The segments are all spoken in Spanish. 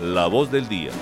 La voz del día.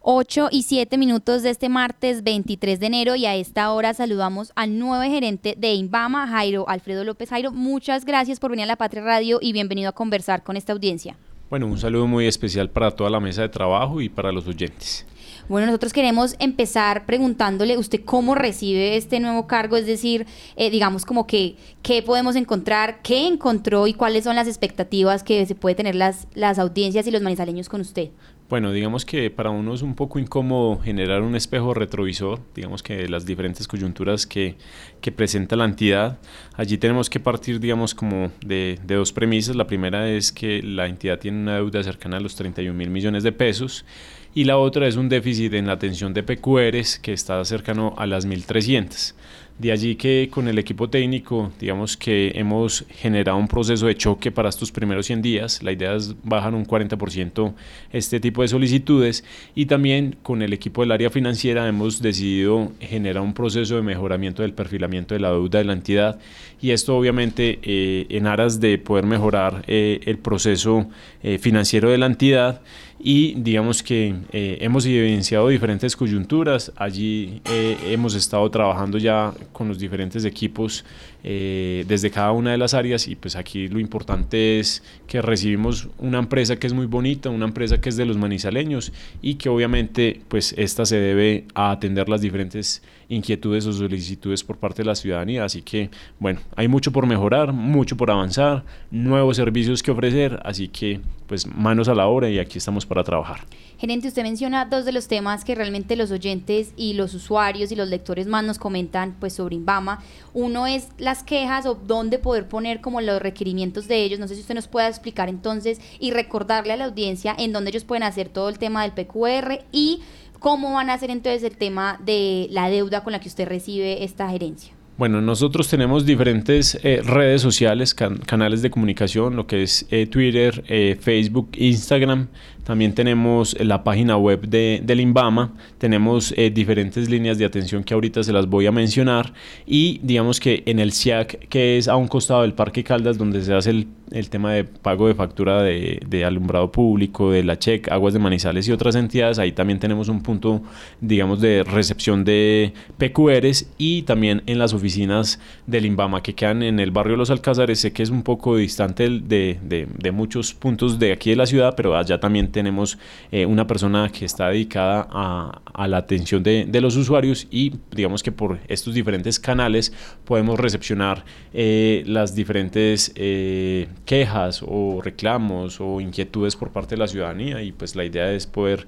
8 y 7 minutos de este martes 23 de enero y a esta hora saludamos al nuevo gerente de Inbama, Jairo Alfredo López. Jairo, muchas gracias por venir a la Patria Radio y bienvenido a conversar con esta audiencia. Bueno, un saludo muy especial para toda la mesa de trabajo y para los oyentes. Bueno, nosotros queremos empezar preguntándole usted cómo recibe este nuevo cargo, es decir, eh, digamos como que qué podemos encontrar, qué encontró y cuáles son las expectativas que se puede tener las, las audiencias y los manizaleños con usted. Bueno, digamos que para uno es un poco incómodo generar un espejo retrovisor, digamos que las diferentes coyunturas que, que presenta la entidad. Allí tenemos que partir, digamos, como de, de, dos premisas. La primera es que la entidad tiene una deuda cercana a los 31 mil millones de pesos y la otra es un déficit en la atención de PQRs que está cercano a las 1.300. De allí que con el equipo técnico, digamos que hemos generado un proceso de choque para estos primeros 100 días. La idea es bajar un 40% este tipo de solicitudes. Y también con el equipo del área financiera hemos decidido generar un proceso de mejoramiento del perfilamiento de la deuda de la entidad. Y esto obviamente eh, en aras de poder mejorar eh, el proceso eh, financiero de la entidad y digamos que eh, hemos evidenciado diferentes coyunturas. Allí eh, hemos estado trabajando ya con los diferentes equipos eh, desde cada una de las áreas y pues aquí lo importante es que recibimos una empresa que es muy bonita, una empresa que es de los manizaleños y que obviamente pues esta se debe a atender las diferentes inquietudes o solicitudes por parte de la ciudadanía. Así que bueno, hay mucho por mejorar, mucho por avanzar, nuevos servicios que ofrecer, así que pues manos a la obra y aquí estamos para trabajar. Gerente, usted menciona dos de los temas que realmente los oyentes y los usuarios y los lectores más nos comentan pues sobre Inbama. Uno es las quejas o dónde poder poner como los requerimientos de ellos. No sé si usted nos pueda explicar entonces y recordarle a la audiencia en dónde ellos pueden hacer todo el tema del PQR y cómo van a hacer entonces el tema de la deuda con la que usted recibe esta gerencia. Bueno, nosotros tenemos diferentes eh, redes sociales, can canales de comunicación, lo que es eh, Twitter, eh, Facebook, Instagram. También tenemos la página web de, del INVAMA, tenemos eh, diferentes líneas de atención que ahorita se las voy a mencionar. Y digamos que en el SIAC, que es a un costado del Parque Caldas, donde se hace el, el tema de pago de factura de, de, alumbrado público, de la CHEC, Aguas de Manizales y otras entidades, ahí también tenemos un punto, digamos, de recepción de PQRs y también en las oficinas del INVAMA que quedan en el barrio Los Alcázares, sé que es un poco distante de, de, de muchos puntos de aquí de la ciudad, pero allá también tenemos eh, una persona que está dedicada a, la atención de, los usuarios y digamos que por estos diferentes canales podemos recepcionar eh, las diferentes eh, quejas o reclamos o inquietudes por parte de la ciudadanía y pues la idea es poder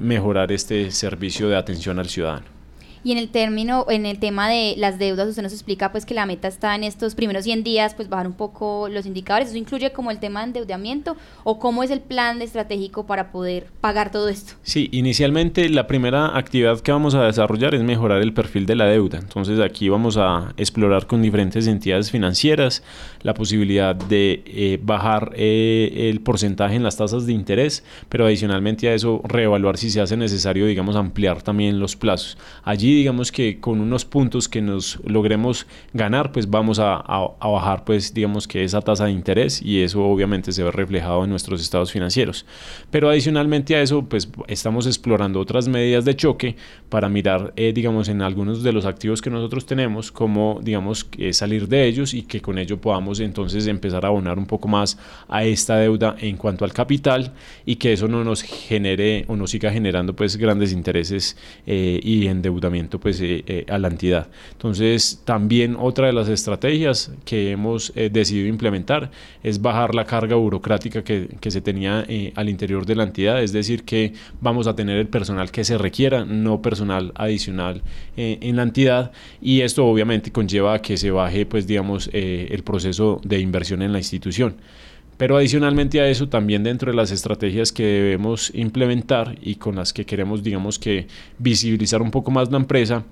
mejorar este servicio de atención al ciudadano. Y en el término, en el tema de las deudas, usted nos explica pues que la meta está en estos primeros 100 días, pues bajar un poco los indicadores. ¿Eso incluye como el tema de endeudamiento o cómo es el plan estratégico para poder pagar todo esto? Sí, inicialmente la primera actividad que vamos a desarrollar es mejorar el perfil de la deuda. Entonces aquí vamos a explorar con diferentes entidades financieras la posibilidad de eh, bajar eh, el porcentaje en las tasas de interés, pero adicionalmente a eso reevaluar si se hace necesario, digamos, ampliar también los plazos. Allí digamos que con unos puntos que nos logremos ganar, pues vamos a, bajar, pues digamos que esa tasa de interés y eso obviamente se ve reflejado en nuestros estados financieros. Pero adicionalmente a eso, pues estamos explorando otras medidas de choque para mirar, eh, digamos, en algunos de los activos que nosotros tenemos, cómo, digamos, eh, salir de ellos y que con ello podamos entonces empezar a abonar un poco más a esta deuda en cuanto al capital y que eso no nos genere o no siga generando pues grandes intereses eh, y endeudamiento pues, eh, eh, a la entidad. Entonces, también otra de las estrategias que hemos eh, decidido implementar es bajar la carga burocrática que, que se tenía al interior de la entidad, es decir, que vamos a tener el personal que se requiera, no personal adicional en la entidad y esto obviamente conlleva a que se baje, pues, digamos, el proceso de inversión en la institución. Pero adicionalmente a eso, también dentro de las estrategias que debemos implementar y con las que queremos, digamos que, visibilizar un poco más la empresa,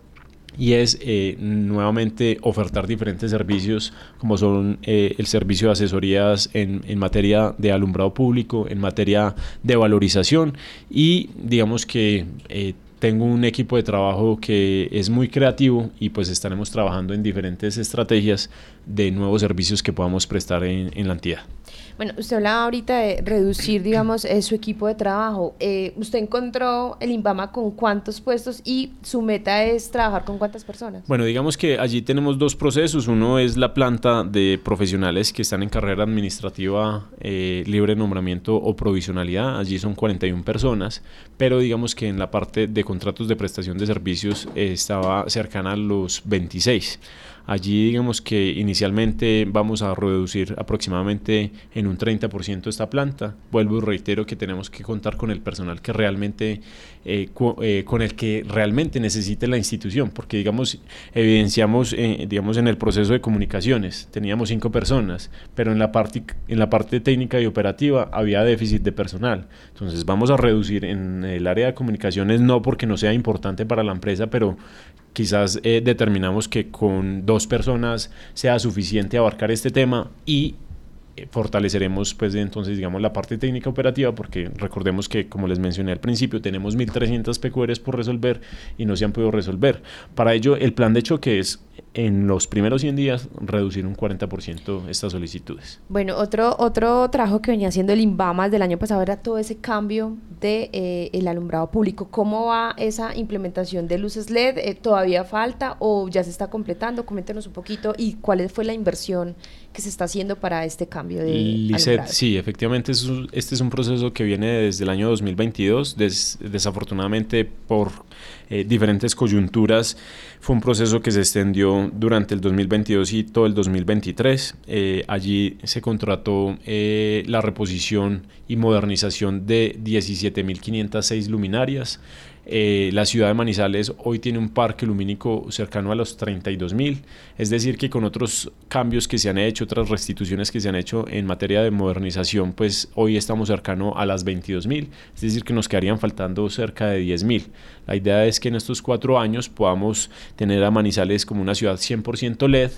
y es eh, nuevamente ofertar diferentes servicios como son eh, el servicio de asesorías en, en, materia de alumbrado público, en materia de valorización y digamos que eh, tengo un equipo de trabajo que es muy creativo y pues estaremos trabajando en diferentes estrategias de nuevos servicios que podamos prestar en, en la entidad. Bueno, usted hablaba ahorita de reducir, digamos, eh, su equipo de trabajo. Eh, ¿Usted encontró el INVAMA con cuántos puestos y su meta es trabajar con cuántas personas? Bueno, digamos que allí tenemos dos procesos. Uno es la planta de profesionales que están en carrera administrativa, eh, libre nombramiento o provisionalidad. Allí son 41 personas, pero digamos que en la parte de contratos de prestación de servicios estaba cercana a los 26. Allí digamos que inicialmente vamos a reducir aproximadamente en un 30% esta planta. Vuelvo y reitero que tenemos que contar con el personal que realmente, eh, eh, con el que realmente necesite la institución, porque digamos, evidenciamos, eh, digamos, en el proceso de comunicaciones, teníamos cinco personas, pero en la, parte, en la parte técnica y operativa había déficit de personal. Entonces vamos a reducir en el área de comunicaciones, no porque no sea importante para la empresa, pero quizás determinamos que con dos personas sea suficiente abarcar este tema y eh, fortaleceremos pues entonces digamos la parte técnica operativa porque recordemos que como les mencioné al principio tenemos 1300 PQRs por resolver y no se han podido resolver. Para ello el plan de choque es en los primeros 100 días reducir un 40% estas solicitudes. Bueno, otro, otro trabajo que venía haciendo el INVAMA del año pasado era todo ese cambio de eh, el alumbrado público. ¿Cómo va esa implementación de luces LED? Eh, ¿Todavía falta o ya se está completando? Coméntenos un poquito y cuál fue la inversión que se está haciendo para este cambio de Lizeth, sí, efectivamente este es un proceso que viene desde el año 2022, desafortunadamente por eh, diferentes coyunturas, fue un proceso que se extendió durante el 2022 y todo el 2023. Eh, allí se contrató eh, la reposición y modernización de 17.506 luminarias. Eh, la ciudad de Manizales hoy tiene un parque lumínico cercano a los 32 mil, es decir, que con otros cambios que se han hecho, otras restituciones que se han hecho en materia de modernización, pues hoy estamos cercano a las 22 mil, es decir, que nos quedarían faltando cerca de 10 mil. La idea es que en estos cuatro años podamos tener a Manizales como una ciudad 100% LED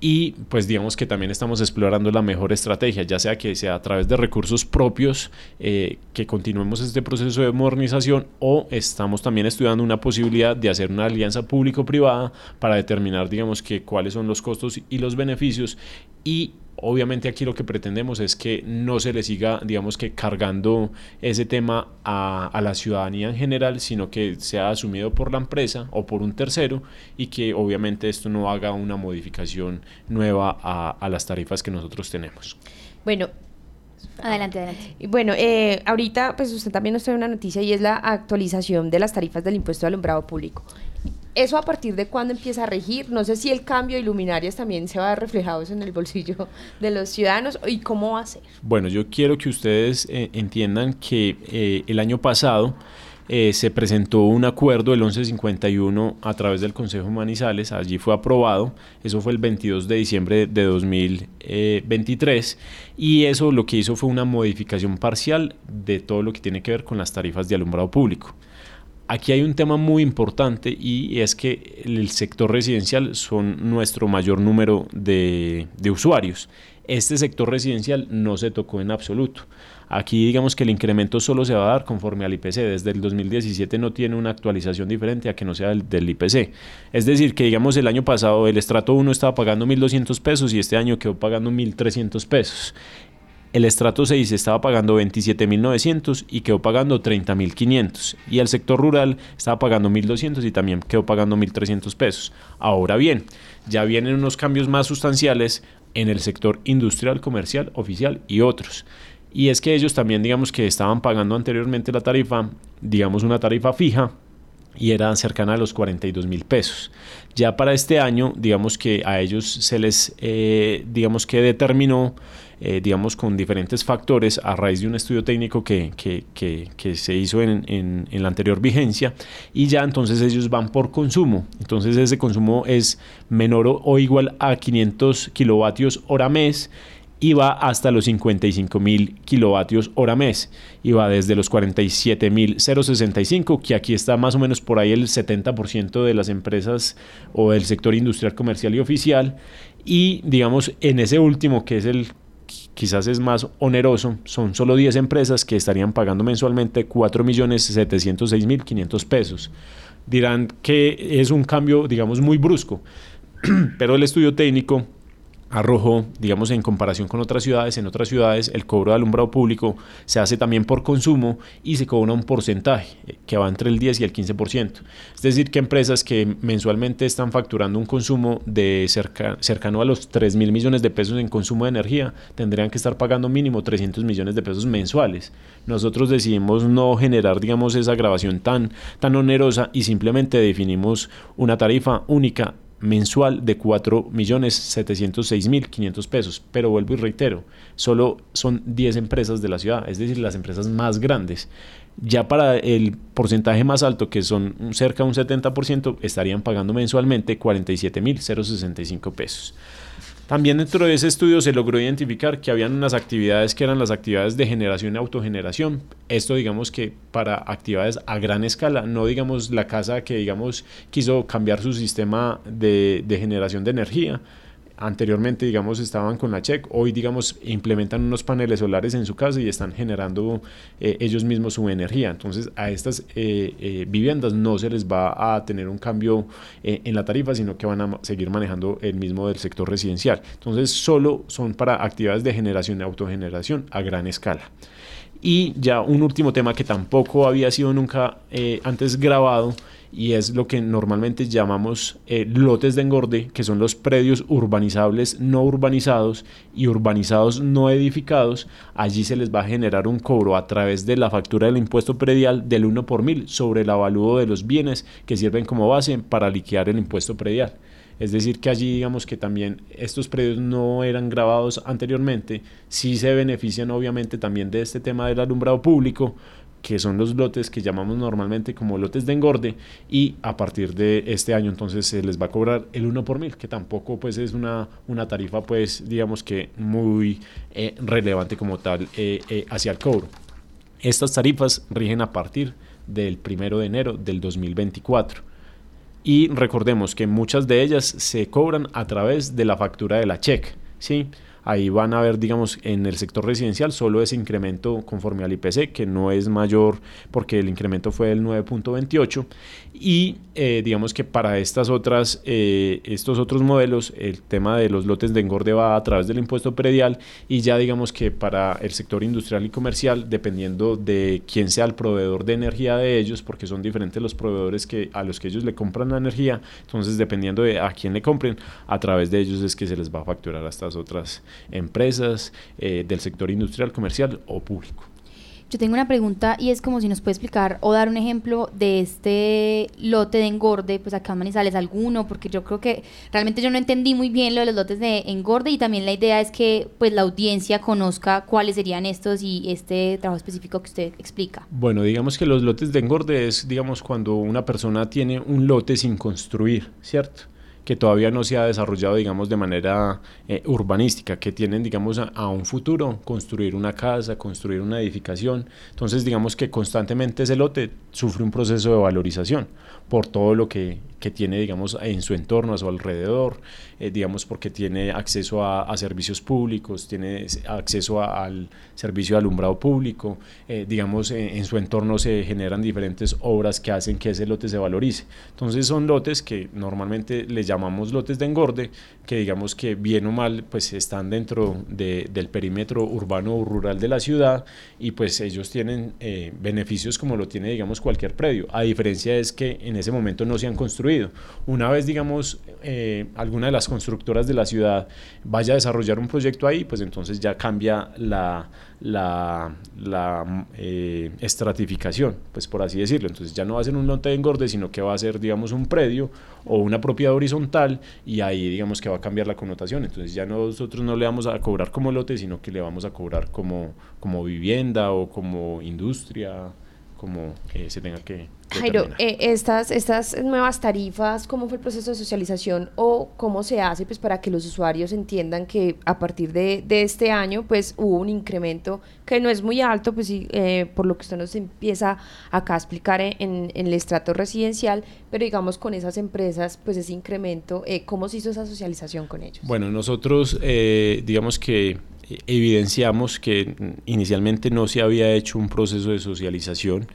y pues digamos que también estamos explorando la mejor estrategia, ya sea que sea a través de recursos propios eh, que continuemos este proceso de modernización o estamos también estudiando una posibilidad de hacer una alianza público-privada para determinar digamos que cuáles son los costos y los beneficios y obviamente aquí lo que pretendemos es que no se le siga, digamos que cargando ese tema a, a, la ciudadanía en general, sino que sea asumido por la empresa o por un tercero y que obviamente esto no haga una modificación nueva a, a las tarifas que nosotros tenemos. Bueno, Adelante, adelante. Bueno, eh, ahorita pues usted también nos trae una noticia y es la actualización de las tarifas del impuesto de alumbrado público. ¿Eso a partir de cuándo empieza a regir? No sé si el cambio de luminarias también se va a ver reflejado en el bolsillo de los ciudadanos y cómo va a ser. Bueno, yo quiero que ustedes eh, entiendan que eh, el año pasado eh, se presentó un acuerdo, el 1151, a través del Consejo Manizales, allí fue aprobado, eso fue el 22 de diciembre de 2023, y eso lo que hizo fue una modificación parcial de todo lo que tiene que ver con las tarifas de alumbrado público. Aquí hay un tema muy importante y es que el sector residencial son nuestro mayor número de, usuarios. Este sector residencial no se tocó en absoluto. Aquí digamos que el incremento solo se va a dar conforme al IPC. Desde el 2017 no tiene una actualización diferente a que no sea del, IPC. Es decir, que digamos el año pasado el estrato 1 estaba pagando 1.200 pesos y este año quedó pagando 1.300 pesos. El estrato 6 estaba pagando 27.900 y quedó pagando 30.500. Y el sector rural estaba pagando 1.200 y también quedó pagando 1.300 pesos. Ahora bien, ya vienen unos cambios más sustanciales en el sector industrial, comercial, oficial y otros. Y es que ellos también, digamos que estaban pagando anteriormente la tarifa, digamos una tarifa fija, y era cercana a los 42 mil pesos. Ya para este año, digamos que a ellos se les, eh, digamos que determinó, eh, digamos con diferentes factores a raíz de un estudio técnico que, que, que, que se hizo en, en, en, la anterior vigencia y ya entonces ellos van por consumo. Entonces ese consumo es menor o igual a 500 kilovatios hora mes y va hasta los 55 mil kilovatios hora mes y va desde los 47 mil 065 que aquí está más o menos por ahí el 70% de las empresas o del sector industrial comercial y oficial y digamos en ese último que es el quizás es más oneroso, son solo 10 empresas que estarían pagando mensualmente 4.706.500 pesos. Dirán que es un cambio, digamos, muy brusco, pero el estudio técnico arrojó, digamos, en comparación con otras ciudades, en otras ciudades el cobro de alumbrado público se hace también por consumo y se cobra un porcentaje eh, que va entre el 10 y el 15%. Es decir, que empresas que mensualmente están facturando un consumo de cerca, cercano a los 3 mil millones de pesos en consumo de energía tendrían que estar pagando mínimo 300 millones de pesos mensuales. Nosotros decidimos no generar, digamos, esa grabación tan, tan onerosa y simplemente definimos una tarifa única mensual de 4.706.500 pesos. Pero vuelvo y reitero, solo son 10 empresas de la ciudad, es decir, las empresas más grandes. Ya para el porcentaje más alto, que son cerca de un 70%, estarían pagando mensualmente 47.065 pesos. También dentro de ese estudio se logró identificar que habían unas actividades que eran las actividades de generación y autogeneración. Esto digamos que para actividades a gran escala, no digamos la casa que digamos quiso cambiar su sistema de, de generación de energía, anteriormente, digamos, estaban con la check, hoy, digamos, implementan unos paneles solares en su casa y están generando eh, ellos mismos su energía. Entonces, a estas eh, eh, viviendas no se les va a tener un cambio en la tarifa, sino que van a seguir manejando el mismo del sector residencial. Entonces, solo son para actividades de generación y autogeneración a gran escala. Y ya un último tema que tampoco había sido nunca antes grabado y es lo que normalmente llamamos eh, lotes de engorde, que son los predios urbanizables no urbanizados y urbanizados no edificados. Allí se les va a generar un cobro a través de la factura del impuesto predial del 1 por mil sobre el avalúo de los bienes que sirven como base para liquidar el impuesto predial. Es decir, que allí digamos que también estos predios no eran grabados anteriormente, sí se benefician obviamente también de este tema del alumbrado público, que son los lotes que llamamos normalmente como lotes de engorde y a partir de este año entonces se les va a cobrar el 1 por mil, que tampoco pues es una, una tarifa pues digamos que muy eh, relevante como tal eh, eh, hacia el cobro. Estas tarifas rigen a partir del 1 de enero del 2024. Y recordemos que muchas de ellas se cobran a través de la factura de la check, ¿sí? Ahí van a ver, digamos, en el sector residencial solo ese incremento conforme al IPC, que no es mayor porque el incremento fue del 9.28. Y eh, digamos que para estas otras, eh, estos otros modelos, el tema de los lotes de engorde va a través del impuesto predial y ya digamos que para el sector industrial y comercial, dependiendo de quién sea el proveedor de energía de ellos, porque son diferentes los proveedores que, a los que ellos le compran la energía, entonces dependiendo de a quién le compren, a través de ellos es que se les va a facturar a estas otras empresas eh, del sector industrial, comercial o público. Yo tengo una pregunta y es como si nos puede explicar o dar un ejemplo de este lote de engorde, pues acá en Manizales alguno, porque yo creo que realmente yo no entendí muy bien lo de los lotes de engorde y también la idea es que pues la audiencia conozca cuáles serían estos y este trabajo específico que usted explica. Bueno, digamos que los lotes de engorde es, digamos, cuando una persona tiene un lote sin construir, ¿cierto? Que todavía no se ha desarrollado, digamos, de manera eh, urbanística, que tienen, digamos, a, un futuro construir una casa, construir una edificación. Entonces, digamos que constantemente ese lote sufre un proceso de valorización por todo lo que, que tiene, digamos, en su entorno, a su alrededor, eh, digamos, porque tiene acceso a, servicios públicos, tiene acceso al servicio de alumbrado público, eh, digamos, en, su entorno se generan diferentes obras que hacen que ese lote se valorice. Entonces son lotes que normalmente les llamamos lotes de engorde, que digamos que bien o mal, pues están dentro de, del perímetro urbano o rural de la ciudad y pues ellos tienen eh, beneficios como lo tiene, digamos, cualquier predio. A diferencia es que en ese momento no se han construido una vez, digamos, eh, alguna de las constructoras de la ciudad vaya a desarrollar un proyecto ahí, pues entonces ya cambia la, la, la eh, estratificación, pues por así decirlo. Entonces ya no va a ser un lote de engorde, sino que va a ser, digamos, un predio o una propiedad horizontal y ahí, digamos, que va a cambiar la connotación. Entonces ya nosotros no le vamos a cobrar como lote, sino que le vamos a cobrar como, como vivienda o como industria como eh, se tenga que... Jairo, eh, estas, estas nuevas tarifas, ¿cómo fue el proceso de socialización o cómo se hace pues, para que los usuarios entiendan que a partir de, de este año pues, hubo un incremento que no es muy alto, pues, eh, por lo que usted nos empieza acá a explicar en, en, el estrato residencial, pero digamos con esas empresas, pues ese incremento, ¿cómo se hizo esa socialización con ellos? Bueno, nosotros digamos que evidenciamos que inicialmente no se había hecho un proceso de socialización.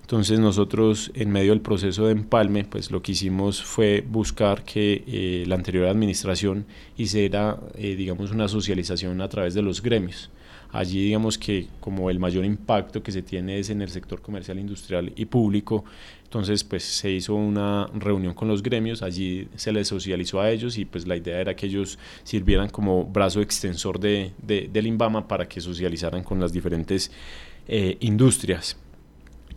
Entonces nosotros en medio del proceso de empalme, pues lo que hicimos fue buscar que eh, la anterior administración hiciera, eh, digamos, una socialización a través de los gremios. Allí digamos que como el mayor impacto que se tiene es en el sector comercial, industrial y público, entonces pues se hizo una reunión con los gremios, allí se les socializó a ellos y pues la idea era que ellos sirvieran como brazo extensor de, de, del INVAMA para que socializaran con las diferentes eh, industrias.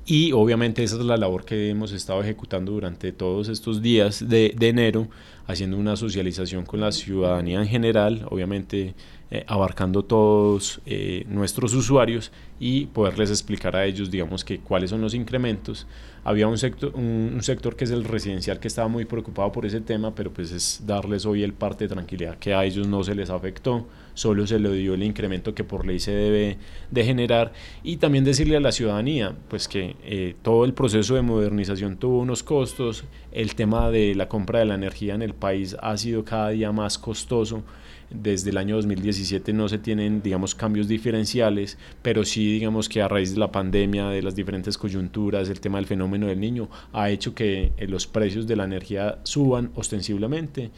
Y obviamente esa es la labor que hemos estado ejecutando durante todos estos días de, de enero, haciendo una socialización con la ciudadanía en general, obviamente eh, abarcando todos eh, nuestros usuarios y poderles explicar a ellos, digamos, que cuáles son los incrementos. Había un sector, un, sector que es el residencial que estaba muy preocupado por ese tema, pero pues es darles hoy el parte de tranquilidad que a ellos no se les afectó, solo se le dio el incremento que por ley se debe de generar. Y también decirle a la ciudadanía, pues que eh, todo el proceso de modernización tuvo unos costos, el tema de la compra de la energía en el país ha sido cada día más costoso. Desde el año 2017 no se tienen, digamos, cambios diferenciales, pero sí, digamos, que a raíz de la pandemia, de las diferentes coyunturas, el tema del fenómeno del niño, ha hecho que eh, los precios de la energía suban ostensiblemente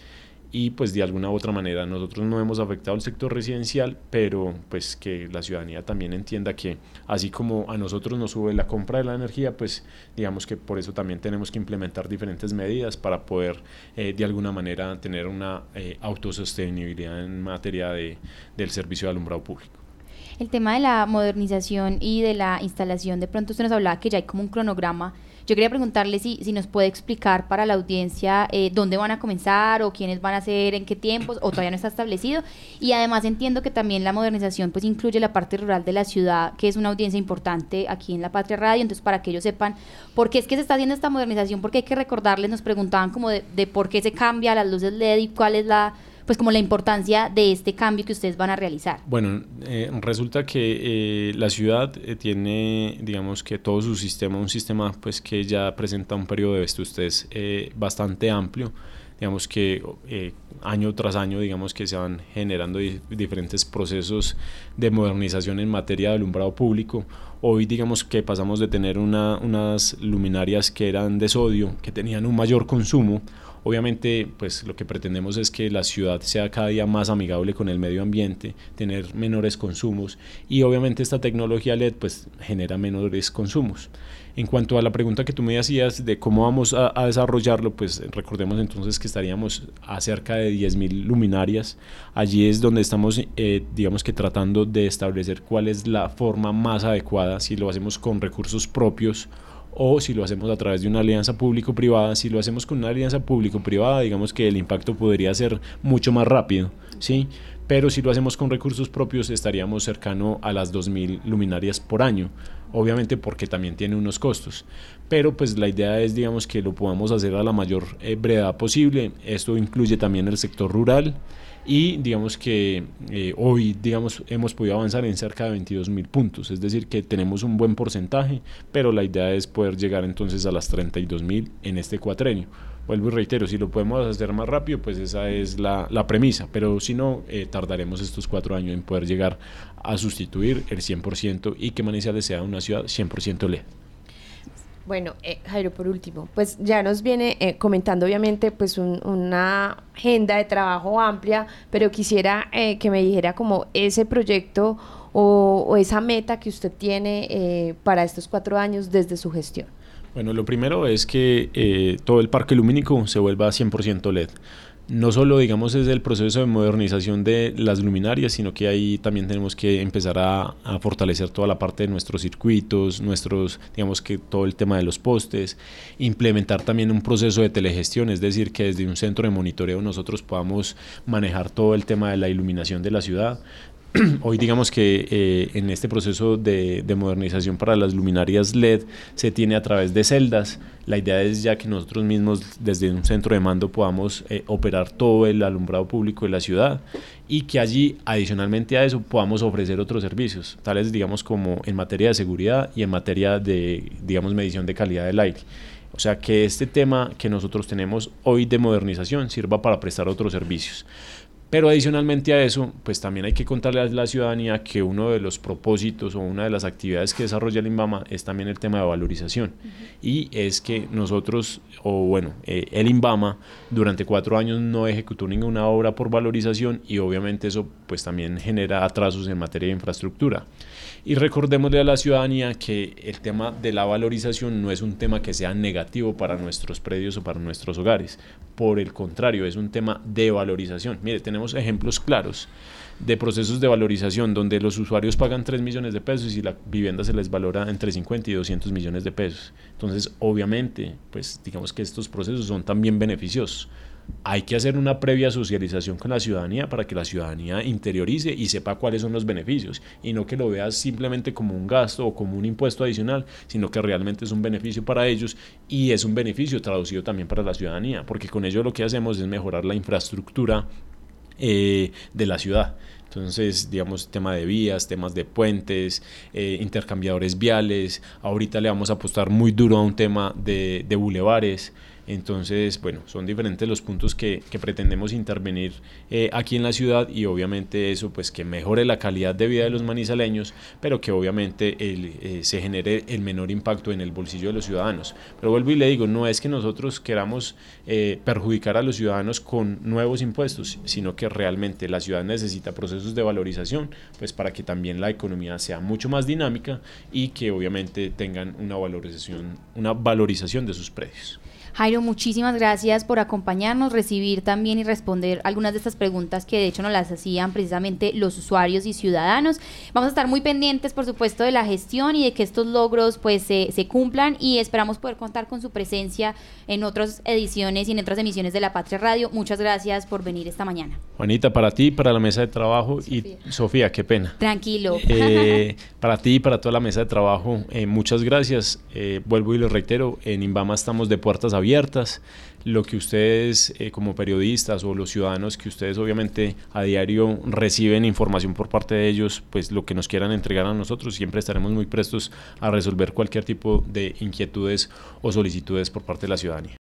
y pues de alguna u otra manera nosotros no hemos afectado el sector residencial, pero pues que la ciudadanía también entienda que así como a nosotros nos sube la compra de la energía, pues digamos que por eso también tenemos que implementar diferentes medidas para poder eh, de alguna manera tener una eh, autosostenibilidad en materia de, del servicio de alumbrado público. El tema de la modernización y de la instalación, de pronto usted nos hablaba que ya hay como un cronograma yo quería preguntarle si, si nos puede explicar para la audiencia eh, dónde van a comenzar o quiénes van a ser, en qué tiempos, o todavía no está establecido. Y además entiendo que también la modernización pues incluye la parte rural de la ciudad, que es una audiencia importante aquí en la Patria Radio. Entonces, para que ellos sepan por qué es que se está haciendo esta modernización, porque hay que recordarles, nos preguntaban como de, de por qué se cambia las luces LED y cuál es la pues como la importancia de este cambio que ustedes van a realizar. Bueno, eh, resulta que eh, la ciudad eh, tiene, digamos que todo su sistema, un sistema pues que ya presenta un periodo de ustedes bastante amplio, digamos que año tras año, digamos que se van generando diferentes procesos de modernización en materia de alumbrado público. Hoy digamos que pasamos de tener una, unas luminarias que eran de sodio, que tenían un mayor consumo, Obviamente, pues lo que pretendemos es que la ciudad sea cada día más amigable con el medio ambiente, tener menores consumos y obviamente esta tecnología LED pues genera menores consumos. En cuanto a la pregunta que tú me hacías de cómo vamos a, desarrollarlo, pues recordemos entonces que estaríamos a cerca de 10.000 luminarias. Allí es donde estamos, eh, digamos que tratando de establecer cuál es la forma más adecuada, si lo hacemos con recursos propios o si lo hacemos a través de una alianza público-privada, si lo hacemos con una alianza público-privada, digamos que el impacto podría ser mucho más rápido, ¿sí? Pero si lo hacemos con recursos propios estaríamos cercano a las 2.000 luminarias por año, obviamente porque también tiene unos costos. Pero pues la idea es, digamos, que lo podamos hacer a la mayor eh, brevedad posible. Esto incluye también el sector rural, y digamos que eh, hoy digamos hemos podido avanzar en cerca de 22 mil puntos, es decir que tenemos un buen porcentaje, pero la idea es poder llegar entonces a las 32 mil en este cuatrenio. Vuelvo y reitero, si lo podemos hacer más rápido, pues esa es la, la premisa, pero si no, eh, tardaremos estos cuatro años en poder llegar a sustituir el 100% y que Manizales sea una ciudad 100% LED. Bueno, eh, Jairo, por último, pues ya nos viene eh, comentando obviamente pues una agenda de trabajo amplia, pero quisiera eh, que me dijera como ese proyecto o, esa meta que usted tiene para estos cuatro años desde su gestión. Bueno, lo primero es que todo el parque lumínico se vuelva 100% LED no solo, digamos, es el proceso de modernización de las luminarias, sino que ahí también tenemos que empezar a, fortalecer toda la parte de nuestros circuitos, nuestros, digamos que todo el tema de los postes, implementar también un proceso de telegestión, es decir, que desde un centro de monitoreo nosotros podamos manejar todo el tema de la iluminación de la ciudad, hoy digamos que eh, en este proceso de, modernización para las luminarias LED se tiene a través de celdas. La idea es ya que nosotros mismos desde un centro de mando podamos eh, operar todo el alumbrado público de la ciudad y que allí adicionalmente a eso podamos ofrecer otros servicios, tales digamos como en materia de seguridad y en materia de digamos medición de calidad del aire. O sea que este tema que nosotros tenemos hoy de modernización sirva para prestar otros servicios. Pero adicionalmente a eso, pues también hay que contarle a la ciudadanía que uno de los propósitos o una de las actividades que desarrolla el INVAMA es también el tema de valorización. Y es que nosotros, o bueno, eh, el INVAMA durante cuatro años no ejecutó ninguna obra por valorización y obviamente eso pues también genera atrasos en materia de infraestructura. Y recordémosle a la ciudadanía que el tema de la valorización no es un tema que sea negativo para nuestros predios o para nuestros hogares. Por el contrario, es un tema de valorización. Mire, tenemos ejemplos claros de procesos de valorización donde los usuarios pagan 3 millones de pesos y la vivienda se les valora entre 50 y 200 millones de pesos. Entonces, obviamente, pues digamos que estos procesos son también beneficiosos hay que hacer una previa socialización con la ciudadanía para que la ciudadanía interiorice y sepa cuáles son los beneficios y no que lo veas simplemente como un gasto o como un impuesto adicional, sino que realmente es un beneficio para ellos y es un beneficio traducido también para la ciudadanía, porque con ello lo que hacemos es mejorar la infraestructura eh, de la ciudad. Entonces, digamos, tema de vías, temas de puentes, eh, intercambiadores viales. Ahorita le vamos a apostar muy duro a un tema de, de bulevares. Entonces, bueno, son diferentes los puntos que, pretendemos intervenir eh, aquí en la ciudad y obviamente eso pues que mejore la calidad de vida de los manizaleños, pero que obviamente eh, se genere el menor impacto en el bolsillo de los ciudadanos. Pero vuelvo y le digo, no es que nosotros queramos eh, perjudicar a los ciudadanos con nuevos impuestos, sino que realmente la ciudad necesita procesos de valorización, pues para que también la economía sea mucho más dinámica y que obviamente tengan una valorización, una valorización de sus precios. Jairo, muchísimas gracias por acompañarnos, recibir también y responder algunas de estas preguntas que de hecho nos las hacían precisamente los usuarios y ciudadanos. Vamos a estar muy pendientes, por supuesto, de la gestión y de que estos logros pues se, se cumplan y esperamos poder contar con su presencia en otras ediciones y en otras emisiones de La Patria Radio. Muchas gracias por venir esta mañana. Juanita, para ti, para la mesa de trabajo y Sofía, qué pena. Tranquilo. Eh, para ti y para toda la mesa de trabajo, eh, muchas gracias. Eh, vuelvo y lo reitero, en Imbama estamos de puertas abiertas. Lo que ustedes como periodistas o los ciudadanos que ustedes obviamente a diario reciben información por parte de ellos, pues lo que nos quieran entregar a nosotros, siempre estaremos muy prestos a resolver cualquier tipo de inquietudes o solicitudes por parte de la ciudadanía.